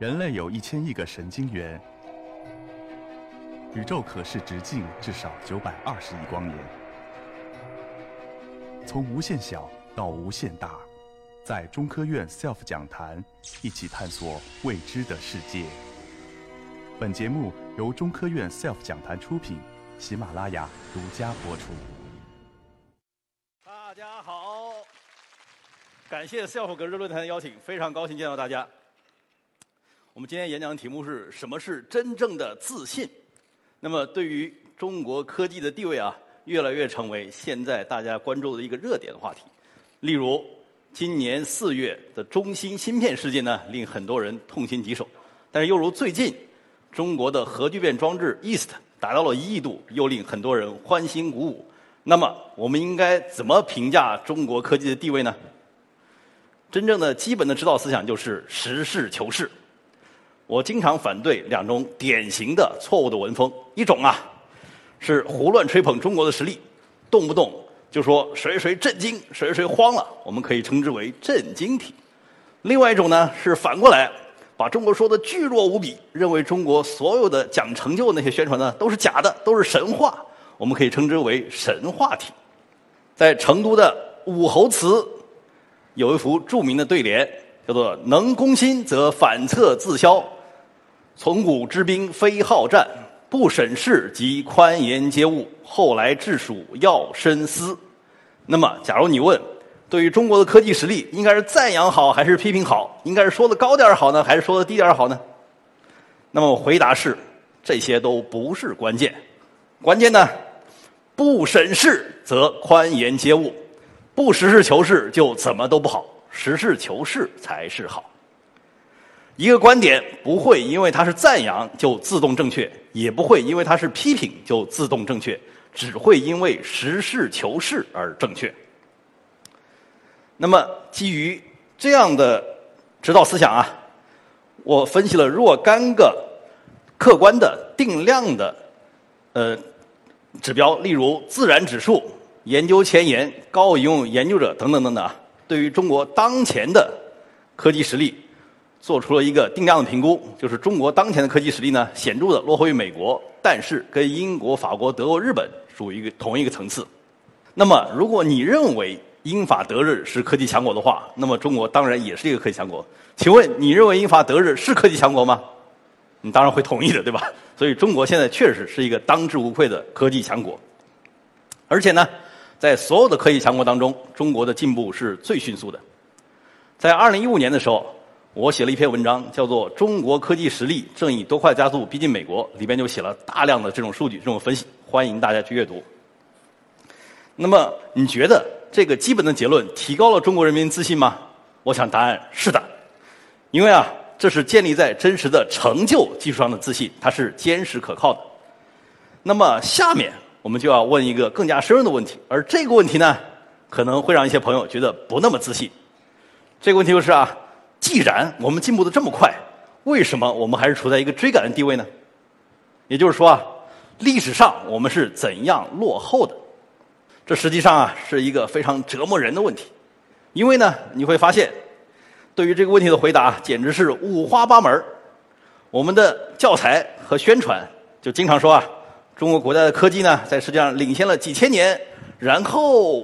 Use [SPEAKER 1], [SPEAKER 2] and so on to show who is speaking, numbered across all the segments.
[SPEAKER 1] 人类有一千亿个神经元，宇宙可视直径至少九百二十亿光年。从无限小到无限大，在中科院 SELF 讲坛一起探索未知的世界。本节目由中科院 SELF 讲坛出品，喜马拉雅独家播出。
[SPEAKER 2] 大家好，感谢 SELF 格日论坛的邀请，非常高兴见到大家。我们今天演讲的题目是什么是真正的自信？那么对于中国科技的地位啊，越来越成为现在大家关注的一个热点话题。例如，今年四月的中芯芯片事件呢，令很多人痛心疾首。但是又如最近，中国的核聚变装置 East 达到了一亿度，又令很多人欢欣鼓舞。那么，我们应该怎么评价中国科技的地位呢？真正的基本的指导思想就是实事求是。我经常反对两种典型的错误的文风，一种啊是胡乱吹捧中国的实力，动不动就说谁谁震惊，谁谁慌了，我们可以称之为震惊体；另外一种呢是反过来把中国说的巨弱无比，认为中国所有的讲成就那些宣传呢都是假的，都是神话，我们可以称之为神话体。在成都的武侯祠有一幅著名的对联，叫做“能攻心则反侧自消”。从古之兵非好战，不审事即宽严皆误。后来治蜀要深思。那么，假如你问，对于中国的科技实力，应该是赞扬好还是批评好？应该是说的高点好呢，还是说的低点好呢？那么回答是，这些都不是关键。关键呢，不审事则宽严皆误，不实事求是就怎么都不好，实事求是才是好。一个观点不会因为它是赞扬就自动正确，也不会因为它是批评就自动正确，只会因为实事求是而正确。那么，基于这样的指导思想啊，我分析了若干个客观的定量的呃指标，例如自然指数、研究前沿、高应用研究者等等等等啊，对于中国当前的科技实力。做出了一个定量的评估，就是中国当前的科技实力呢，显著的落后于美国，但是跟英国、法国、德国、日本属于一个同一个层次。那么，如果你认为英法德日是科技强国的话，那么中国当然也是一个科技强国。请问，你认为英法德日是科技强国吗？你当然会同意的，对吧？所以，中国现在确实是一个当之无愧的科技强国。而且呢，在所有的科技强国当中，中国的进步是最迅速的。在二零一五年的时候。我写了一篇文章，叫做《中国科技实力正以多快加速逼近美国》，里边就写了大量的这种数据、这种分析，欢迎大家去阅读。那么，你觉得这个基本的结论提高了中国人民自信吗？我想答案是的，因为啊，这是建立在真实的成就基础上的自信，它是坚实可靠的。那么，下面我们就要问一个更加深入的问题，而这个问题呢，可能会让一些朋友觉得不那么自信。这个问题就是啊。既然我们进步的这么快，为什么我们还是处在一个追赶的地位呢？也就是说啊，历史上我们是怎样落后的？这实际上啊是一个非常折磨人的问题，因为呢你会发现，对于这个问题的回答简直是五花八门我们的教材和宣传就经常说啊，中国古代的科技呢在世界上领先了几千年，然后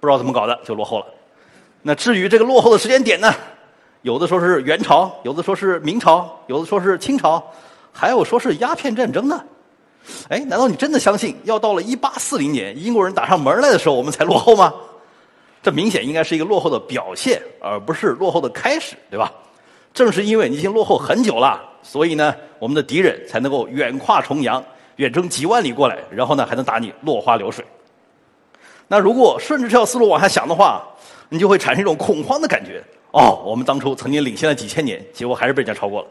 [SPEAKER 2] 不知道怎么搞的就落后了。那至于这个落后的时间点呢？有的说是元朝，有的说是明朝，有的说是清朝，还有说是鸦片战争呢。哎，难道你真的相信要到了一八四零年英国人打上门来的时候我们才落后吗？这明显应该是一个落后的表现，而不是落后的开始，对吧？正是因为你已经落后很久了，所以呢，我们的敌人才能够远跨重洋，远征几万里过来，然后呢还能打你落花流水。那如果顺着这条思路往下想的话，你就会产生一种恐慌的感觉。哦，我们当初曾经领先了几千年，结果还是被人家超过了。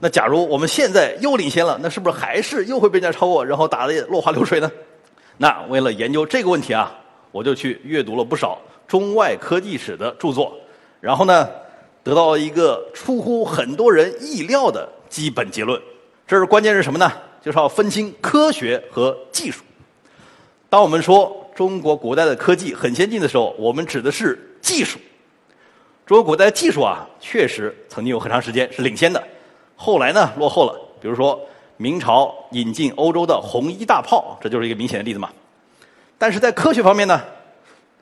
[SPEAKER 2] 那假如我们现在又领先了，那是不是还是又会被人家超过，然后打得落花流水呢？那为了研究这个问题啊，我就去阅读了不少中外科技史的著作，然后呢，得到了一个出乎很多人意料的基本结论。这是关键是什么呢？就是要分清科学和技术。当我们说中国古代的科技很先进的时候，我们指的是技术。中国古代技术啊，确实曾经有很长时间是领先的，后来呢落后了。比如说明朝引进欧洲的红衣大炮，这就是一个明显的例子嘛。但是在科学方面呢，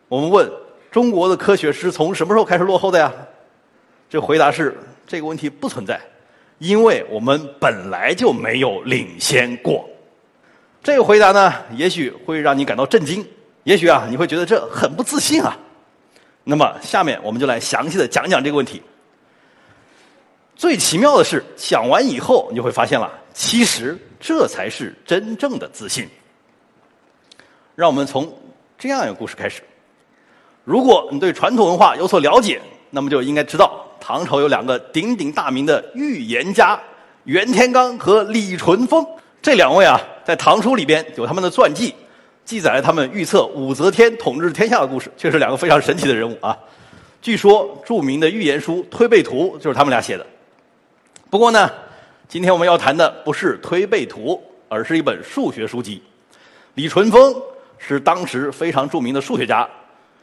[SPEAKER 2] 我们问中国的科学是从什么时候开始落后的呀？这回答是这个问题不存在，因为我们本来就没有领先过。这个回答呢，也许会让你感到震惊，也许啊，你会觉得这很不自信啊。那么下面我们就来详细的讲讲这个问题。最奇妙的是，讲完以后，你就会发现了，其实这才是真正的自信。让我们从这样一个故事开始。如果你对传统文化有所了解，那么就应该知道，唐朝有两个鼎鼎大名的预言家袁天罡和李淳风。这两位啊，在唐书里边有他们的传记，记载了他们预测武则天统治天下的故事，却是两个非常神奇的人物啊。据说著名的预言书《推背图》就是他们俩写的。不过呢，今天我们要谈的不是《推背图》，而是一本数学书籍。李淳风是当时非常著名的数学家，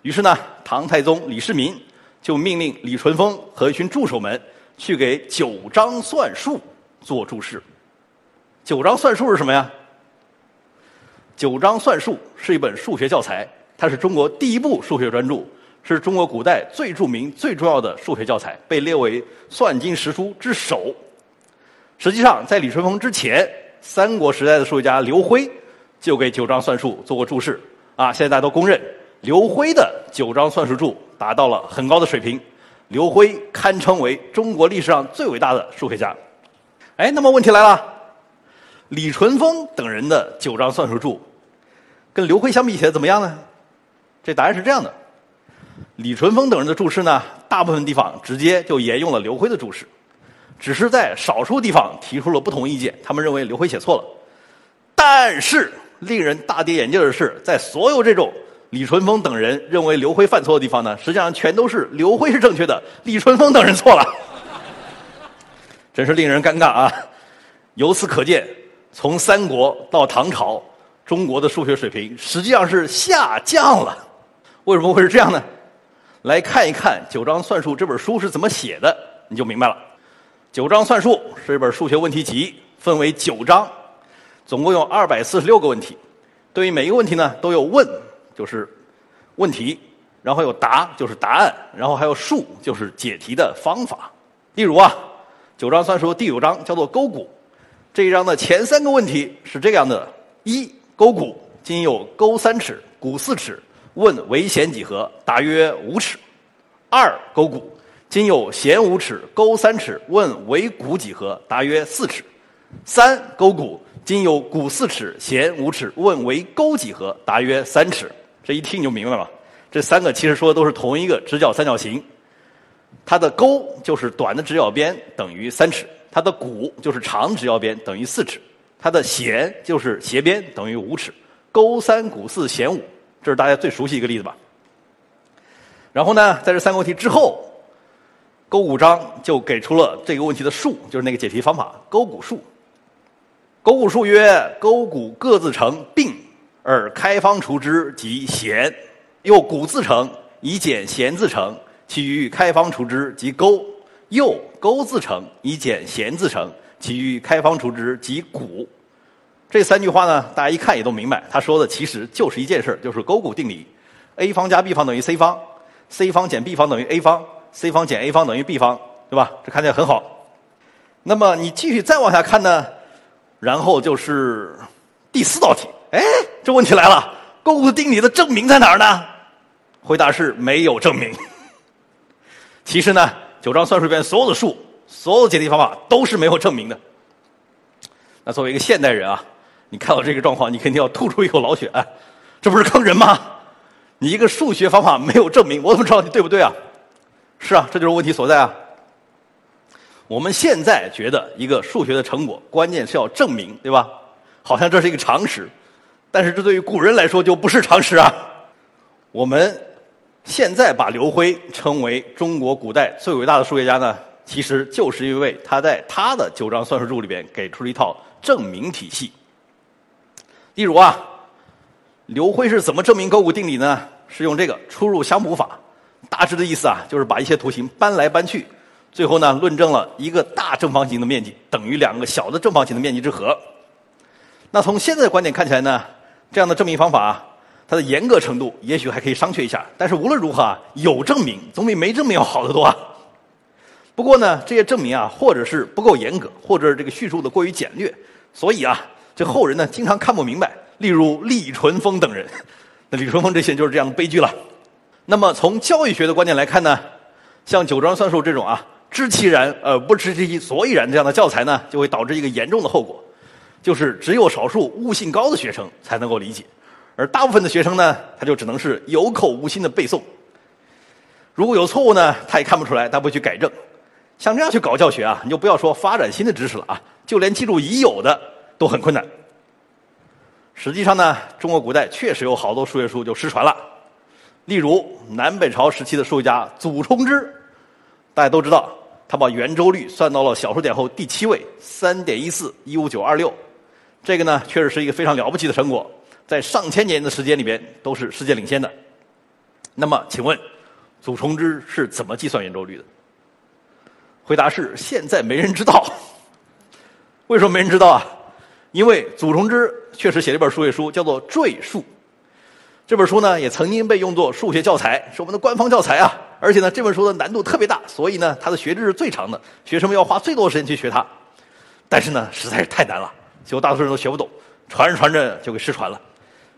[SPEAKER 2] 于是呢，唐太宗李世民就命令李淳风和一群助手们去给《九章算术》做注释。《九章算术》是什么呀？《九章算术》是一本数学教材，它是中国第一部数学专著。是中国古代最著名、最重要的数学教材，被列为算经十书之首。实际上，在李淳风之前，三国时代的数学家刘辉就给《九章算术》做过注释。啊，现在大家都公认，刘辉的《九章算术注》达到了很高的水平。刘辉堪称为中国历史上最伟大的数学家。哎，那么问题来了，李淳风等人的《九章算术注》跟刘辉相比起来怎么样呢？这答案是这样的。李淳风等人的注释呢，大部分地方直接就沿用了刘辉的注释，只是在少数地方提出了不同意见。他们认为刘辉写错了。但是令人大跌眼镜的是，在所有这种李淳风等人认为刘辉犯错的地方呢，实际上全都是刘辉是正确的，李淳风等人错了。真是令人尴尬啊！由此可见，从三国到唐朝，中国的数学水平实际上是下降了。为什么会是这样呢？来看一看《九章算术》这本书是怎么写的，你就明白了。《九章算术》是一本数学问题集，分为九章，总共有二百四十六个问题。对于每一个问题呢，都有问，就是问题，然后有答，就是答案，然后还有数，就是解题的方法。例如啊，《九章算术》第九章叫做勾股，这一章的前三个问题是这样的：一，勾股今有勾三尺，股四尺。问为弦几何？答曰五尺。二勾股，今有弦五尺，勾三尺。问为股几何？答曰四尺。三勾股，今有股四尺，弦五尺。问为钩几何？答曰三尺。这一听你就明白了，这三个其实说的都是同一个直角三角形。它的勾就是短的直角边等于三尺，它的股就是长直角边等于四尺，它的弦就是斜边等于五尺。勾三股四弦五。这是大家最熟悉一个例子吧。然后呢，在这三个问题之后，勾股章就给出了这个问题的数，就是那个解题方法——勾股数。勾股数曰：勾股各自成并，而开方除之即弦。又股自成，以减弦自成，其余开方除之即勾。又勾自成，以减弦自成，其余开方除之即股。这三句话呢，大家一看也都明白，他说的其实就是一件事就是勾股定理：a 方加 b 方等于 c 方，c 方减 b 方等于 a 方，c 方减 a 方等于 b 方，对吧？这看起来很好。那么你继续再往下看呢，然后就是第四道题。哎，这问题来了，勾股定理的证明在哪儿呢？回答是没有证明。其实呢，九章算术里边所有的数，所有解题方法都是没有证明的。那作为一个现代人啊。你看到这个状况，你肯定要吐出一口老血。这不是坑人吗？你一个数学方法没有证明，我怎么知道你对不对啊？是啊，这就是问题所在啊。我们现在觉得一个数学的成果，关键是要证明，对吧？好像这是一个常识，但是这对于古人来说就不是常识啊。我们现在把刘辉称为中国古代最伟大的数学家呢，其实就是因为他在他的《九章算术注》里边给出了一套证明体系。例如啊，刘辉是怎么证明勾股定理呢？是用这个出入相补法。大致的意思啊，就是把一些图形搬来搬去，最后呢，论证了一个大正方形的面积等于两个小的正方形的面积之和。那从现在的观点看起来呢，这样的证明方法，它的严格程度也许还可以商榷一下。但是无论如何啊，有证明总比没证明要好得多啊。不过呢，这些证明啊，或者是不够严格，或者是这个叙述的过于简略，所以啊，这后人呢经常看不明白。例如李淳风等人，那李淳风这些就是这样的悲剧了。那么从教育学的观点来看呢，像酒庄算术这种啊，知其然而不知其所以然这样的教材呢，就会导致一个严重的后果，就是只有少数悟性高的学生才能够理解，而大部分的学生呢，他就只能是有口无心的背诵。如果有错误呢，他也看不出来，他不去改正。像这样去搞教学啊，你就不要说发展新的知识了啊，就连记住已有的都很困难。实际上呢，中国古代确实有好多数学书就失传了。例如南北朝时期的数学家祖冲之，大家都知道，他把圆周率算到了小数点后第七位，三点一四一五九二六。这个呢，确实是一个非常了不起的成果，在上千年的时间里边都是世界领先的。那么，请问祖冲之是怎么计算圆周率的？回答是：现在没人知道。为什么没人知道啊？因为祖冲之确实写了一本数学书，叫做《赘述》。这本书呢，也曾经被用作数学教材，是我们的官方教材啊。而且呢，这本书的难度特别大，所以呢，它的学制是最长的，学生们要花最多时间去学它。但是呢，实在是太难了，结果大多数人都学不懂，传着传着就给失传了。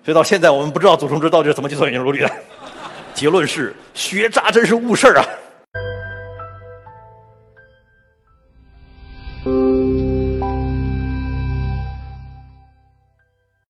[SPEAKER 2] 所以到现在，我们不知道祖冲之到底是怎么计算圆周率的。结论是，学渣真是误事儿啊！